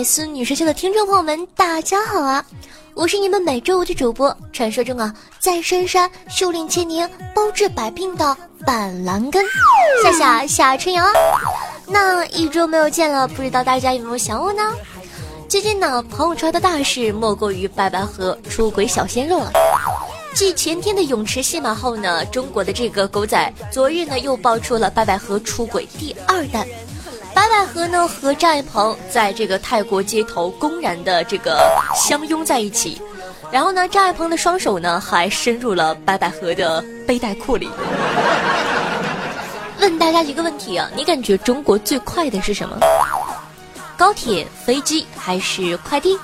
百思女神秀的听众朋友们，大家好啊！我是你们每周五的主播，传说中啊，在深山修炼千年、包治百病的板蓝根夏夏夏春瑶。那一周没有见了，不知道大家有没有想我呢？最近呢，朋友圈的大事莫过于白百合出轨小鲜肉了。继前天的泳池戏码后呢，中国的这个狗仔昨日呢又爆出了白百合出轨第二弹。白百合呢和张爱鹏在这个泰国街头公然的这个相拥在一起，然后呢，张爱鹏的双手呢还伸入了白百合的背带裤里。问大家一个问题啊，你感觉中国最快的是什么？高铁、飞机还是快递？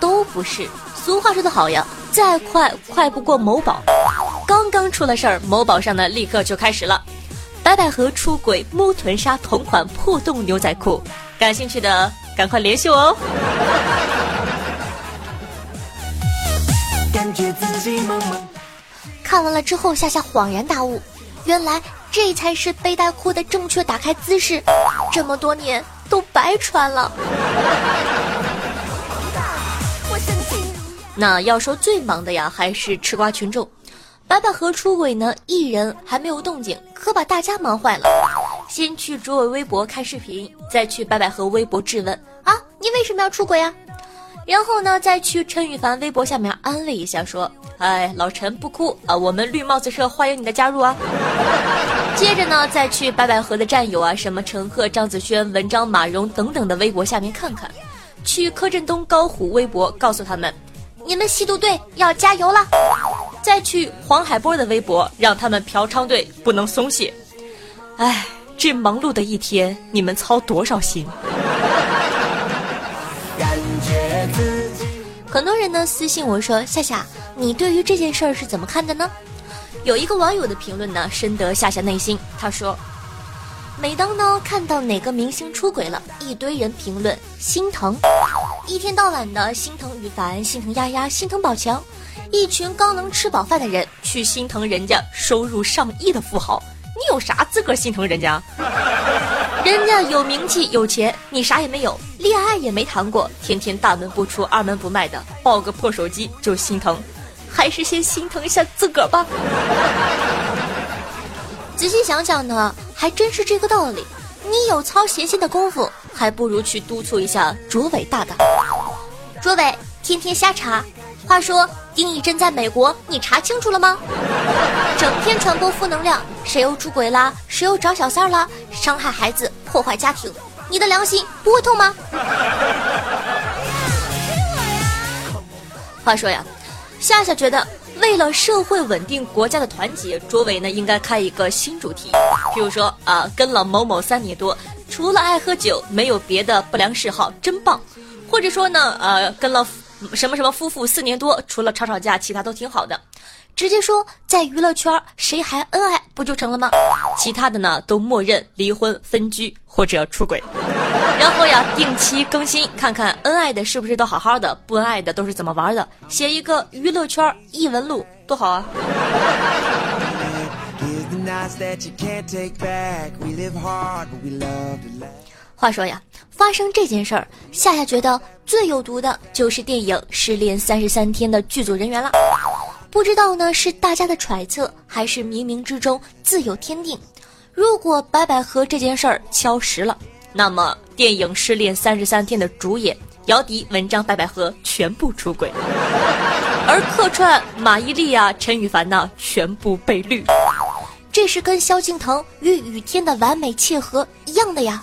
都不是。俗话说得好呀，再快快不过某宝。刚刚出了事儿，某宝上呢立刻就开始了。白百合出轨摸臀纱同款破洞牛仔裤，感兴趣的赶快联系我哦！看完了之后，夏夏恍然大悟，原来这才是背带裤的正确打开姿势，这么多年都白穿了。那要说最忙的呀，还是吃瓜群众。白百合出轨呢，艺人还没有动静，可把大家忙坏了。先去卓伟微博看视频，再去白百合微博质问啊，你为什么要出轨啊？然后呢，再去陈羽凡微博下面安慰一下，说，哎，老陈不哭啊，我们绿帽子社欢迎你的加入啊。接着呢，再去白百合的战友啊，什么陈赫、张子萱、文章、马蓉等等的微博下面看看，去柯震东、高虎微博告诉他们，你们吸毒队要加油了。再去黄海波的微博，让他们嫖娼队不能松懈。哎，这忙碌的一天，你们操多少心？很多人呢私信我说：“夏夏，你对于这件事儿是怎么看的呢？”有一个网友的评论呢，深得夏夏内心。他说：“每当呢看到哪个明星出轨了，一堆人评论心疼，一天到晚的心疼羽凡，心疼丫丫，心疼宝强。”一群刚能吃饱饭的人去心疼人家收入上亿的富豪，你有啥资格心疼人家？人家有名气有钱，你啥也没有，恋爱也没谈过，天天大门不出二门不迈的，抱个破手机就心疼，还是先心疼一下自个儿吧。仔细想想呢，还真是这个道理。你有操闲心的功夫，还不如去督促一下卓伟大大。卓伟天天瞎查。话说丁义珍在美国，你查清楚了吗？整天传播负能量，谁又出轨啦？谁又找小三啦？伤害孩子，破坏家庭，你的良心不会痛吗？话说呀，夏夏觉得为了社会稳定、国家的团结，卓伟呢应该开一个新主题，比如说啊，跟了某某三年多，除了爱喝酒，没有别的不良嗜好，真棒。或者说呢，呃，跟了。什么什么夫妇四年多，除了吵吵架，其他都挺好的。直接说在娱乐圈谁还恩爱不就成了吗？其他的呢都默认离婚、分居或者出轨。然后呀，定期更新，看看恩爱的是不是都好好的，不恩爱的都是怎么玩的，写一个娱乐圈异闻录，多好啊！话说呀，发生这件事儿，夏夏觉得最有毒的就是电影《失恋三十三天》的剧组人员了。不知道呢是大家的揣测，还是冥冥之中自有天定。如果白百合这件事儿敲实了，那么电影《失恋三十三天》的主演姚笛、文章、白百合全部出轨，而客串马伊琍啊、陈羽凡呢全部被绿。这是跟萧敬腾与雨天的完美契合一样的呀，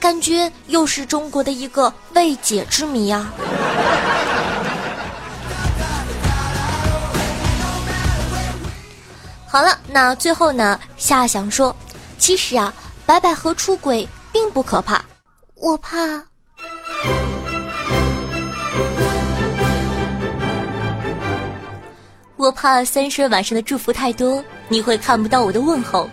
感觉又是中国的一个未解之谜啊。好了，那最后呢？夏想说，其实啊，白百合出轨并不可怕，我怕。我怕三十晚上的祝福太多，你会看不到我的问候；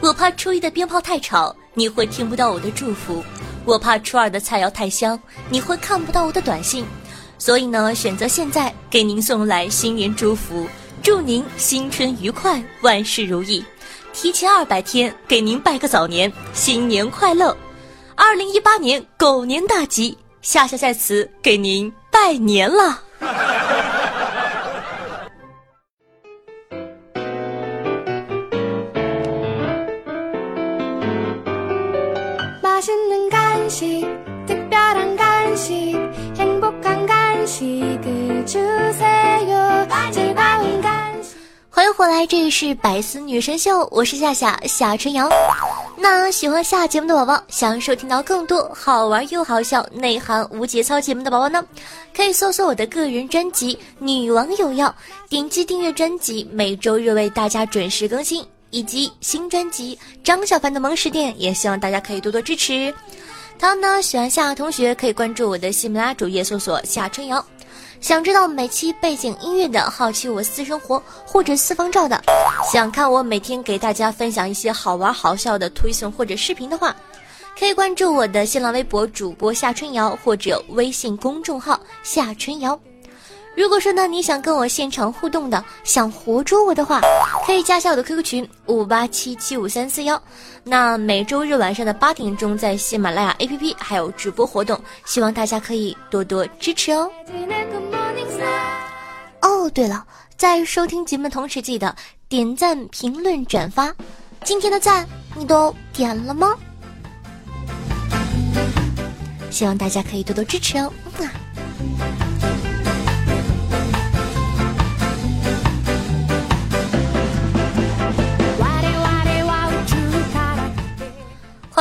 我怕初一的鞭炮太吵，你会听不到我的祝福；我怕初二的菜肴太香，你会看不到我的短信。所以呢，选择现在给您送来新年祝福，祝您新春愉快，万事如意。提前二百天给您拜个早年，新年快乐！二零一八年狗年大吉，夏夏在此给您拜年了。欢迎回来，这里是百思女神秀，我是夏夏夏春瑶。那喜欢下节目的宝宝，想收听到更多好玩又好笑、内涵无节操节目的宝宝呢，可以搜索我的个人专辑《女王有药》，点击订阅专辑，每周日为大家准时更新，以及新专辑张小凡的萌食店，也希望大家可以多多支持。同样呢，喜欢夏同学可以关注我的喜马拉雅主页，搜索夏春瑶。想知道每期背景音乐的，好奇我私生活或者私房照的，想看我每天给大家分享一些好玩好笑的推送或者视频的话，可以关注我的新浪微博主播夏春瑶或者微信公众号夏春瑶。如果说呢你想跟我现场互动的，想活捉我的话，可以加下我的 QQ 群五八七七五三四幺。那每周日晚上的八点钟，在喜马拉雅 APP 还有直播活动，希望大家可以多多支持哦。哦，对了，在收听节目同时，记得点赞、评论、转发。今天的赞你都点了吗？希望大家可以多多支持哦。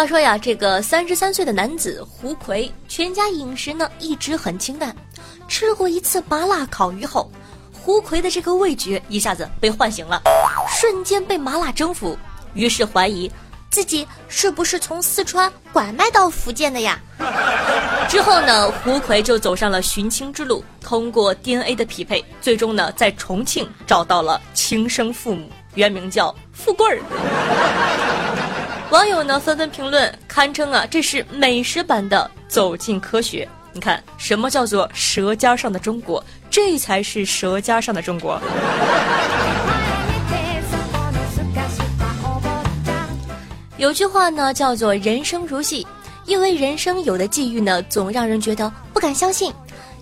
话说呀，这个三十三岁的男子胡奎，全家饮食呢一直很清淡。吃过一次麻辣烤鱼后，胡奎的这个味觉一下子被唤醒了，瞬间被麻辣征服，于是怀疑自己是不是从四川拐卖到福建的呀？之后呢，胡奎就走上了寻亲之路，通过 DNA 的匹配，最终呢在重庆找到了亲生父母，原名叫富贵儿。网友呢纷纷评论，堪称啊，这是美食版的《走进科学》。你看，什么叫做舌尖上的中国？这才是舌尖上的中国。有句话呢，叫做“人生如戏”，因为人生有的际遇呢，总让人觉得不敢相信。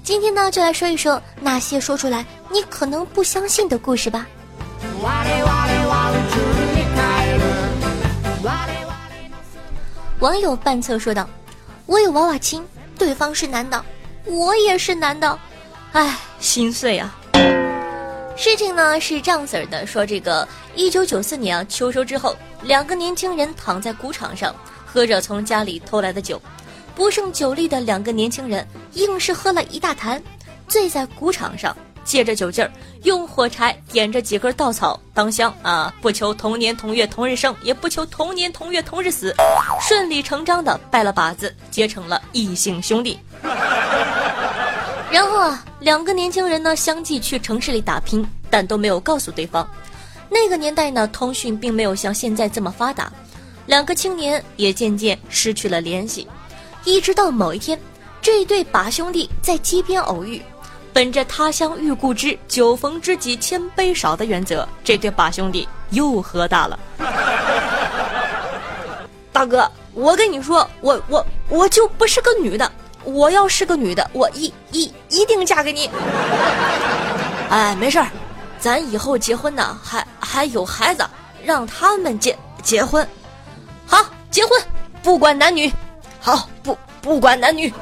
今天呢，就来说一说那些说出来你可能不相信的故事吧。网友半侧说道：“我有娃娃亲，对方是男的，我也是男的，唉，心碎啊。”事情呢是这样子的：说这个一九九四年啊秋收之后，两个年轻人躺在谷场上，喝着从家里偷来的酒，不胜酒力的两个年轻人硬是喝了一大坛，醉在谷场上。借着酒劲儿，用火柴点着几根稻草当香啊！不求同年同月同日生，也不求同年同月同日死，顺理成章的拜了把子，结成了异姓兄弟。然后啊，两个年轻人呢相继去城市里打拼，但都没有告诉对方。那个年代呢，通讯并没有像现在这么发达，两个青年也渐渐失去了联系。一直到某一天，这对把兄弟在街边偶遇。本着他乡遇故知，酒逢知己千杯少的原则，这对把兄弟又喝大了。大哥，我跟你说，我我我就不是个女的，我要是个女的，我一一一定嫁给你。哎，没事儿，咱以后结婚呢，还还有孩子，让他们结结婚。好，结婚，不管男女。好，不不管男女。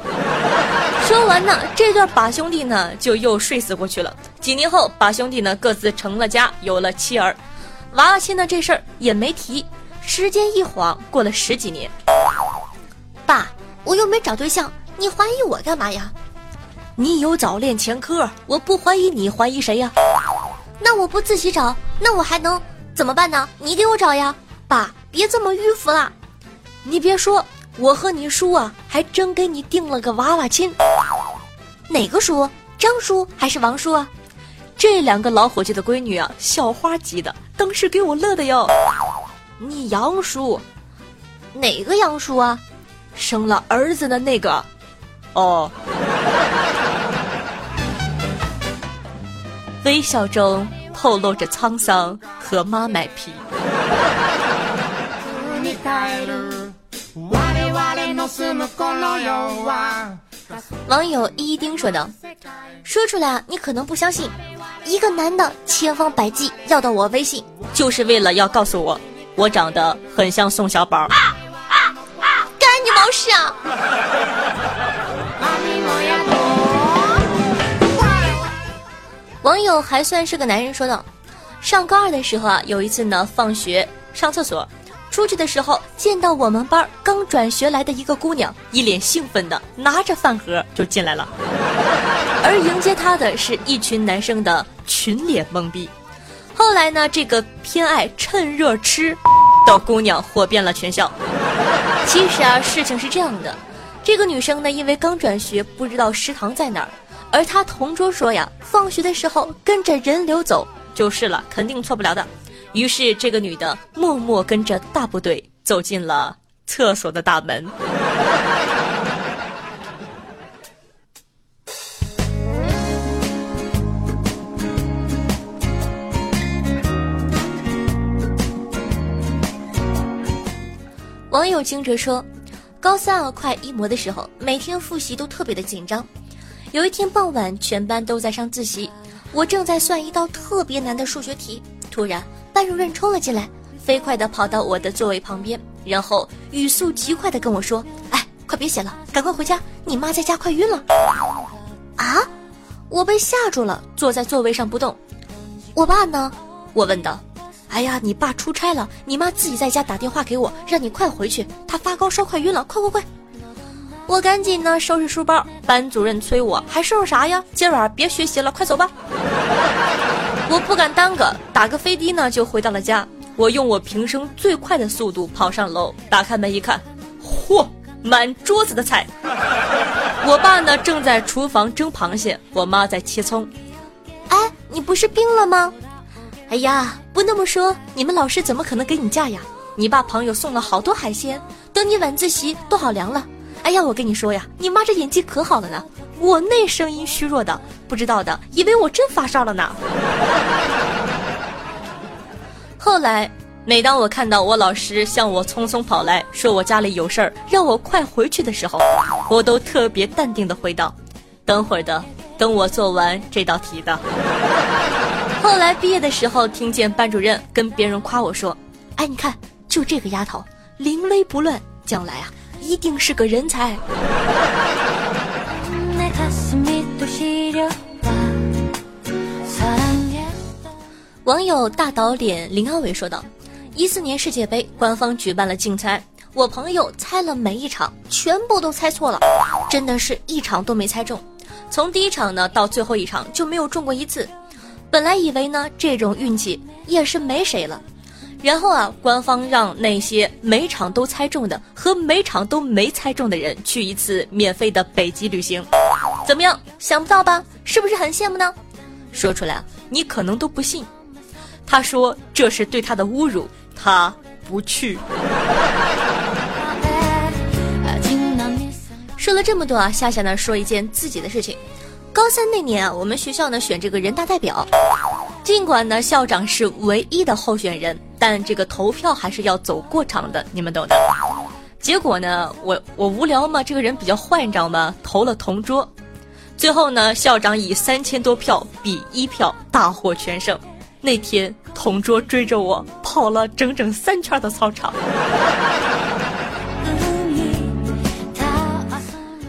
说完呢，这对把兄弟呢就又睡死过去了。几年后，把兄弟呢各自成了家，有了妻儿，娃娃亲呢这事儿也没提。时间一晃过了十几年，爸，我又没找对象，你怀疑我干嘛呀？你有早恋前科，我不怀疑你，怀疑谁呀？那我不自己找，那我还能怎么办呢？你给我找呀，爸，别这么迂腐了。你别说。我和你叔啊，还真给你定了个娃娃亲。哪个叔？张叔还是王叔啊？这两个老伙计的闺女啊，校花级的，当时给我乐的哟。你杨叔，哪个杨叔啊？生了儿子的那个。哦。微笑中透露着沧桑和妈卖批。网友一丁说道：“说出来啊你可能不相信，一个男的千方百计要到我微信，就是为了要告诉我，我长得很像宋小宝。干你毛事啊！”网友还算是个男人说道：“上高二的时候啊，有一次呢，放学上厕所。”出去的时候，见到我们班刚转学来的一个姑娘，一脸兴奋的拿着饭盒就进来了，而迎接她的是一群男生的群脸懵逼。后来呢，这个偏爱趁热吃的姑娘火遍了全校。其实啊，事情是这样的，这个女生呢，因为刚转学，不知道食堂在哪儿，而她同桌说呀，放学的时候跟着人流走就是了，肯定错不了的。于是，这个女的默默跟着大部队走进了厕所的大门。网友惊蛰说：“高三啊，快一模的时候，每天复习都特别的紧张。有一天傍晚，全班都在上自习，我正在算一道特别难的数学题，突然。”班主任冲了进来，飞快地跑到我的座位旁边，然后语速极快地跟我说：“哎，快别写了，赶快回家，你妈在家快晕了。”啊！我被吓住了，坐在座位上不动。我爸呢？我问道。哎呀，你爸出差了，你妈自己在家打电话给我，让你快回去，他发高烧，快晕了，快快快！我赶紧呢收拾书包。班主任催我，还收拾啥呀？今晚别学习了，快走吧。我不敢耽搁，打个飞的呢就回到了家。我用我平生最快的速度跑上楼，打开门一看，嚯，满桌子的菜。我爸呢正在厨房蒸螃蟹，我妈在切葱。哎，你不是病了吗？哎呀，不那么说，你们老师怎么可能给你假呀？你爸朋友送了好多海鲜，等你晚自习都好凉了。哎呀，我跟你说呀，你妈这演技可好了呢。我那声音虚弱的，不知道的以为我真发烧了呢。后来，每当我看到我老师向我匆匆跑来说我家里有事儿，让我快回去的时候，我都特别淡定的回道：“等会儿的，等我做完这道题的。”后来毕业的时候，听见班主任跟别人夸我说：“哎，你看，就这个丫头，临危不乱，将来啊，一定是个人才。”网友大导脸林阿伟说道：“一四年世界杯，官方举办了竞猜，我朋友猜了每一场，全部都猜错了，真的是一场都没猜中。从第一场呢到最后一场就没有中过一次。本来以为呢这种运气也是没谁了，然后啊，官方让那些每场都猜中的和每场都没猜中的人去一次免费的北极旅行，怎么样？想不到吧？是不是很羡慕呢？说出来你可能都不信。”他说这是对他的侮辱，他不去。说了这么多啊，夏夏呢说一件自己的事情。高三那年啊，我们学校呢选这个人大代表，尽管呢校长是唯一的候选人，但这个投票还是要走过场的，你们懂的。结果呢，我我无聊嘛，这个人比较坏，你知道吗？投了同桌，最后呢，校长以三千多票比一票大获全胜。那天，同桌追着我跑了整整三圈的操场。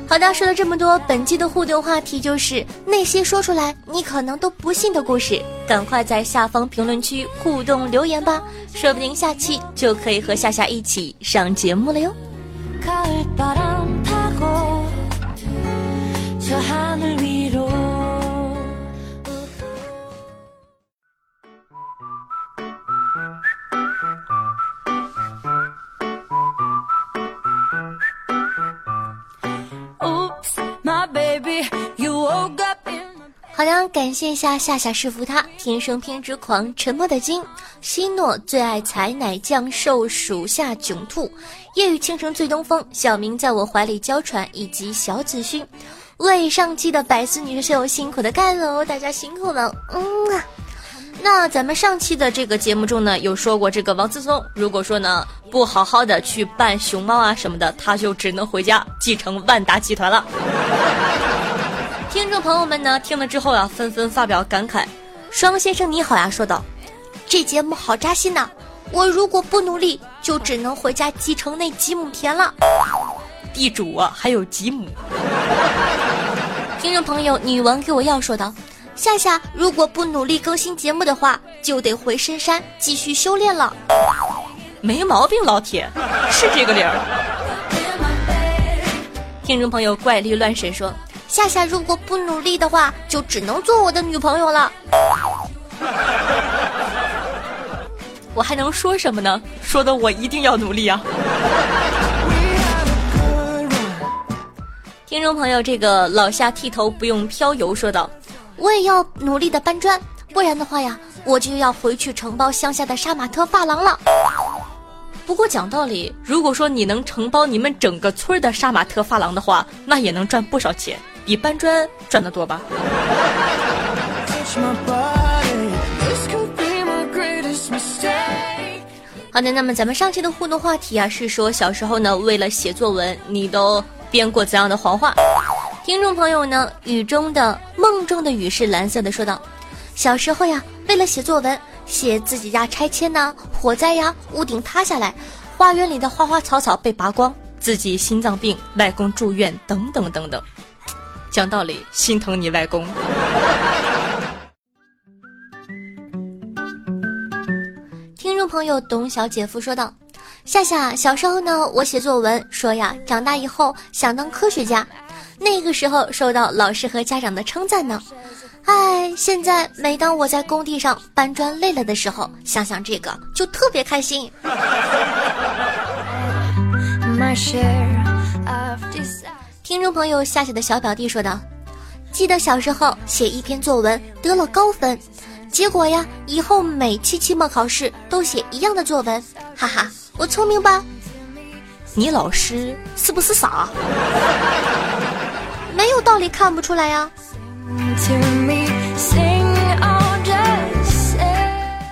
好的，说了这么多，本期的互动话题就是那些说出来你可能都不信的故事，赶快在下方评论区互动留言吧，说不定下期就可以和夏夏一起上节目了哟。感谢一下夏夏师傅，他天生偏执狂，沉默的金，希诺最爱采奶酱瘦属下囧兔，夜雨倾城醉东风，小明在我怀里娇喘，以及小子勋，为上期的百思女神辛苦的干了，大家辛苦了，嗯啊。那咱们上期的这个节目中呢，有说过这个王思聪，如果说呢不好好的去扮熊猫啊什么的，他就只能回家继承万达集团了。听众朋友们呢，听了之后啊，纷纷发表感慨。双先生你好呀，说道：“这节目好扎心呐！我如果不努力，就只能回家继承那几亩田了。地主啊，还有几亩。”听众朋友，女王给我要说道。夏夏如果不努力更新节目的话，就得回深山继续修炼了。没毛病，老铁，是这个理儿。听众朋友怪力乱神说，夏夏如果不努力的话，就只能做我的女朋友了。我还能说什么呢？说的我一定要努力啊！听众朋友，这个老夏剃头不用飘油说道。我也要努力的搬砖，不然的话呀，我就要回去承包乡下的杀马特发廊了。不过讲道理，如果说你能承包你们整个村的杀马特发廊的话，那也能赚不少钱，比搬砖赚得多吧。好的，那么咱们上期的互动话题啊，是说小时候呢，为了写作文，你都编过怎样的谎话？听众朋友呢，雨中的梦中的雨是蓝色的，说道：小时候呀，为了写作文，写自己家拆迁呐、火灾呀、屋顶塌下来、花园里的花花草草被拔光、自己心脏病、外公住院等等等等。讲道理，心疼你外公。听众朋友董小姐夫说道：夏夏，小时候呢，我写作文说呀，长大以后想当科学家。那个时候受到老师和家长的称赞呢，哎，现在每当我在工地上搬砖累了的时候，想想这个就特别开心。听众朋友夏夏的小表弟说道：“记得小时候写一篇作文得了高分，结果呀，以后每期期末考试都写一样的作文，哈哈，我聪明吧？你老师是不是傻？” 没有道理看不出来呀！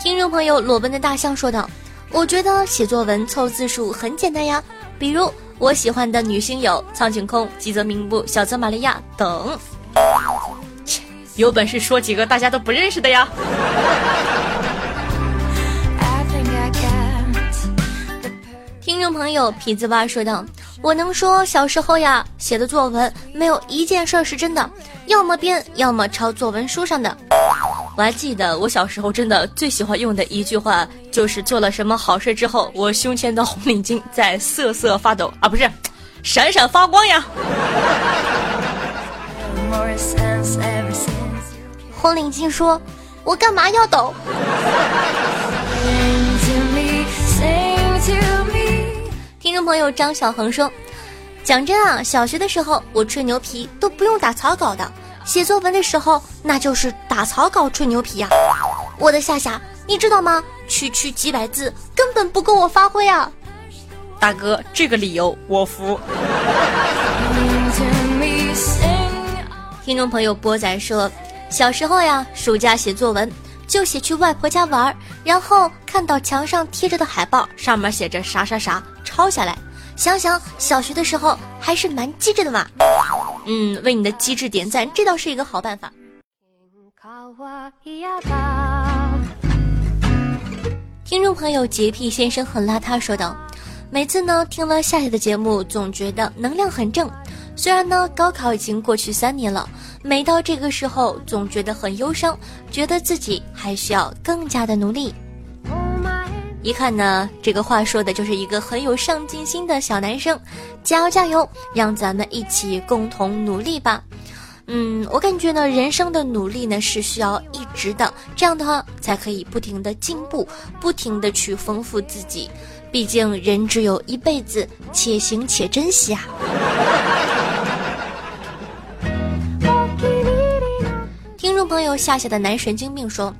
听众朋友裸奔的大象说道：“我觉得写作文凑字数很简单呀，比如我喜欢的女星有苍井空、吉泽明步、小泽玛利亚等。切，有本事说几个大家都不认识的呀！”听众朋友痞子蛙说道。我能说小时候呀写的作文没有一件事儿是真的，要么编，要么抄作文书上的。我还记得我小时候真的最喜欢用的一句话，就是做了什么好事之后，我胸前的红领巾在瑟瑟发抖啊，不是，闪闪发光呀。红领巾说：“我干嘛要抖？”众朋友张小恒说：“讲真啊，小学的时候我吹牛皮都不用打草稿的，写作文的时候那就是打草稿吹牛皮呀。我的夏夏，你知道吗？区区几百字根本不够我发挥啊！大哥，这个理由我服。”听众朋友波仔说：“小时候呀，暑假写作文就写去外婆家玩，然后看到墙上贴着的海报，上面写着啥啥啥。”抄下来，想想小学的时候还是蛮机智的嘛。嗯，为你的机智点赞，这倒是一个好办法。听众朋友洁癖先生很邋遢说道：“每次呢听了夏夏的节目，总觉得能量很正。虽然呢高考已经过去三年了，每到这个时候总觉得很忧伤，觉得自己还需要更加的努力。”一看呢，这个话说的就是一个很有上进心的小男生，加油加油，让咱们一起共同努力吧。嗯，我感觉呢，人生的努力呢是需要一直的，这样的话才可以不停的进步，不停的去丰富自己。毕竟人只有一辈子，且行且珍惜啊。听众朋友夏夏的男神经病说：“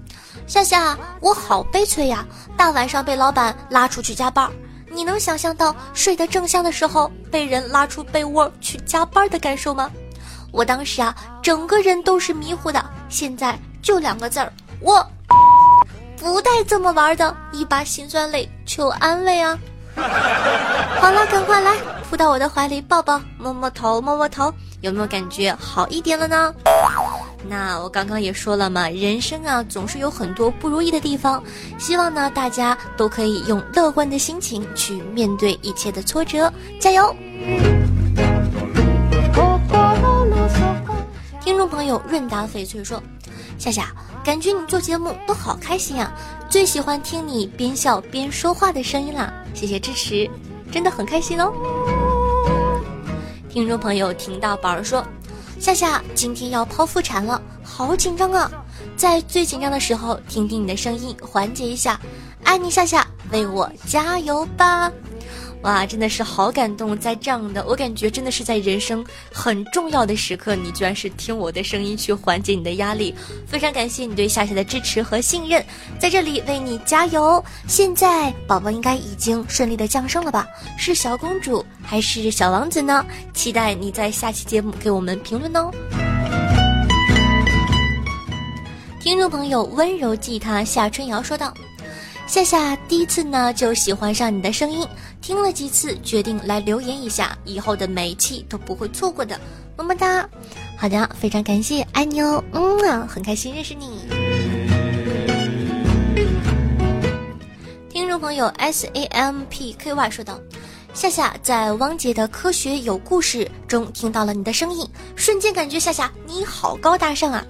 夏夏，我好悲催呀！大晚上被老板拉出去加班，你能想象到睡得正香的时候被人拉出被窝去加班的感受吗？我当时啊，整个人都是迷糊的。现在就两个字儿，我不带这么玩的，一把辛酸泪求安慰啊！好了，赶快来扑到我的怀里抱抱，摸摸头，摸摸头。”有没有感觉好一点了呢？那我刚刚也说了嘛，人生啊总是有很多不如意的地方，希望呢大家都可以用乐观的心情去面对一切的挫折，加油！听众朋友润达翡翠说：“夏夏，感觉你做节目都好开心啊，最喜欢听你边笑边说话的声音啦，谢谢支持，真的很开心哦。”听众朋友，听到宝儿说：“夏夏今天要剖腹产了，好紧张啊！在最紧张的时候，听听你的声音，缓解一下。爱你，夏夏，为我加油吧！”哇，真的是好感动，在这样的我感觉真的是在人生很重要的时刻，你居然是听我的声音去缓解你的压力，非常感谢你对夏夏的支持和信任，在这里为你加油。现在宝宝应该已经顺利的降生了吧？是小公主还是小王子呢？期待你在下期节目给我们评论哦。听众朋友，温柔寄他夏春瑶说道。夏夏第一次呢就喜欢上你的声音，听了几次，决定来留言一下，以后的每一期都不会错过的，么么哒。好的，非常感谢，爱你哦，嗯啊，很开心认识你。听众朋友 S A M P K Y 说道。夏夏在汪杰的科学有故事中听到了你的声音，瞬间感觉夏夏你好高大上啊！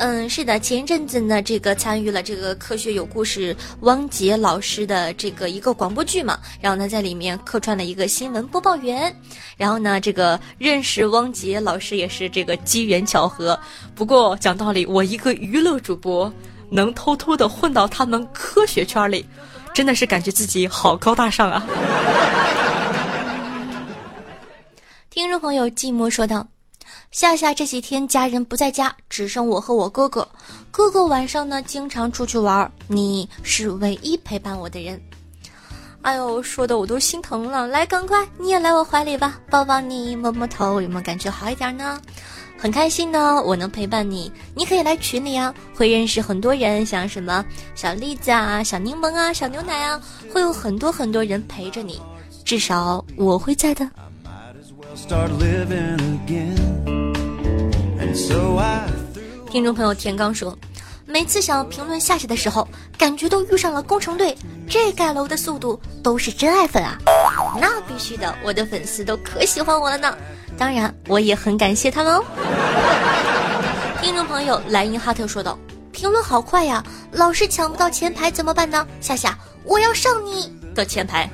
嗯，是的，前一阵子呢，这个参与了这个科学有故事汪杰老师的这个一个广播剧嘛，然后呢在里面客串了一个新闻播报员，然后呢这个认识汪杰老师也是这个机缘巧合。不过讲道理，我一个娱乐主播能偷偷的混到他们科学圈里，真的是感觉自己好高大上啊！听众朋友寂寞说道：“夏夏这几天家人不在家，只剩我和我哥哥。哥哥晚上呢经常出去玩，你是唯一陪伴我的人。哎呦，说的我都心疼了。来，赶快你也来我怀里吧，抱抱你，摸摸头，有没有感觉好一点呢？很开心呢，我能陪伴你。你可以来群里啊，会认识很多人，像什么小栗子啊、小柠檬啊、小牛奶啊，会有很多很多人陪着你，至少我会在的。”听众朋友田刚说，每次想要评论夏夏的时候，感觉都遇上了工程队，这盖楼的速度都是真爱粉啊！那必须的，我的粉丝都可喜欢我了呢。当然，我也很感谢他们哦。听众朋友莱茵哈特说道：“评论好快呀，老是抢不到前排怎么办呢？夏夏，我要上你的前排。”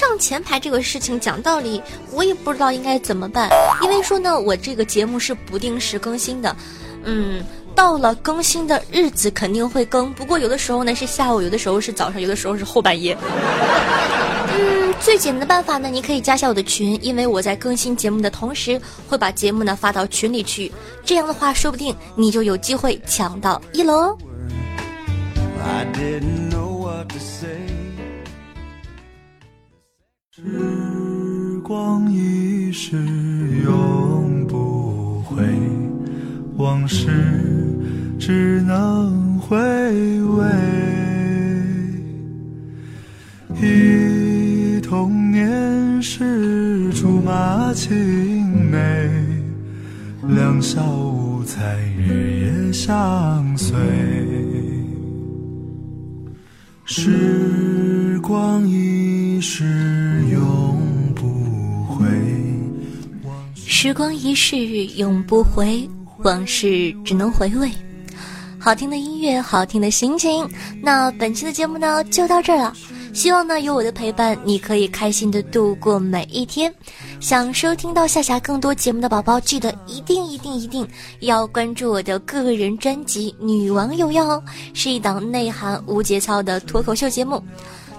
上前排这个事情讲道理，我也不知道应该怎么办。因为说呢，我这个节目是不定时更新的，嗯，到了更新的日子肯定会更。不过有的时候呢是下午，有的时候是早上，有的时候是后半夜。嗯，最简单的办法呢，你可以加下我的群，因为我在更新节目的同时会把节目呢发到群里去。这样的话，说不定你就有机会抢到一楼哦。时光一逝永不回，往事只能回味。忆童年时竹马青梅，两小无猜日夜相光一逝永不回，往事只能回味。好听的音乐，好听的心情。那本期的节目呢，就到这儿了。希望呢，有我的陪伴，你可以开心的度过每一天。想收听到夏夏更多节目的宝宝，记得一定一定一定要关注我的个人专辑《女王有药》，是一档内涵无节操的脱口秀节目。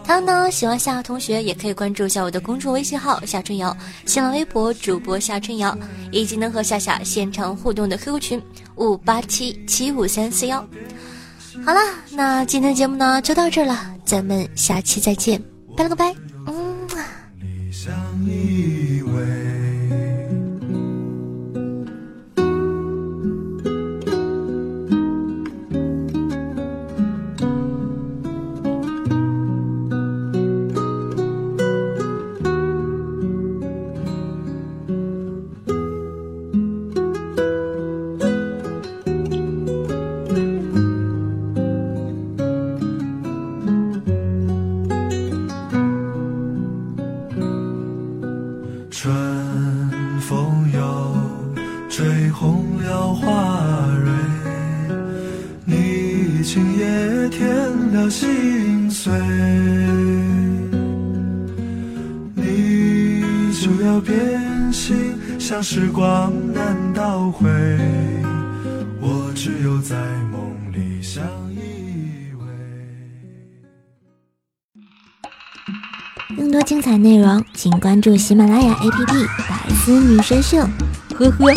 他呢，喜欢夏同学也可以关注一下我的公众微信号夏春瑶，新浪微博主播夏春瑶，以及能和夏夏现场互动的 QQ 群五八七七五三四幺。好了，那今天的节目呢就到这儿了，咱们下期再见，拜了个拜，嗯。时光难倒回，我只有在梦里相依偎。更多精彩内容，请关注喜马拉雅 APP《百思女神秀》。呵呵。